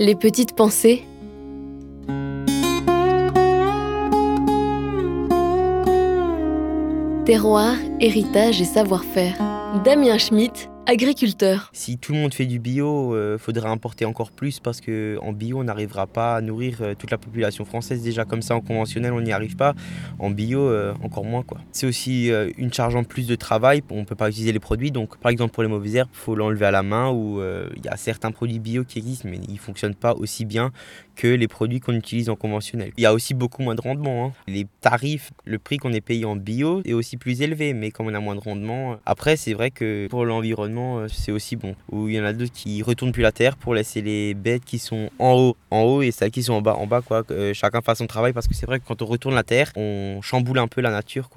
Les petites pensées. Terroir, héritage et savoir-faire. Damien Schmitt, agriculteur. Si tout le monde fait du bio, il euh, faudrait importer encore plus parce qu'en bio, on n'arrivera pas à nourrir euh, toute la population française. Déjà comme ça, en conventionnel, on n'y arrive pas. En bio, euh, encore moins. quoi. C'est aussi une charge en plus de travail. On ne peut pas utiliser les produits. Donc, par exemple, pour les mauvaises herbes, il faut l'enlever à la main ou il y a certains produits bio qui existent, mais ils ne fonctionnent pas aussi bien que les produits qu'on utilise en conventionnel. Il y a aussi beaucoup moins de rendement. Hein. Les tarifs, le prix qu'on est payé en bio est aussi plus élevé, mais comme on a moins de rendement. Après, c'est vrai que pour l'environnement, euh, c'est aussi bon. Ou il y en a d'autres qui retournent plus la terre pour laisser les bêtes qui sont en haut, en haut et celles qui sont en bas, en bas quoi. Euh, chacun fasse son travail parce que c'est vrai que quand on retourne la terre, on chamboule un peu la nature quoi.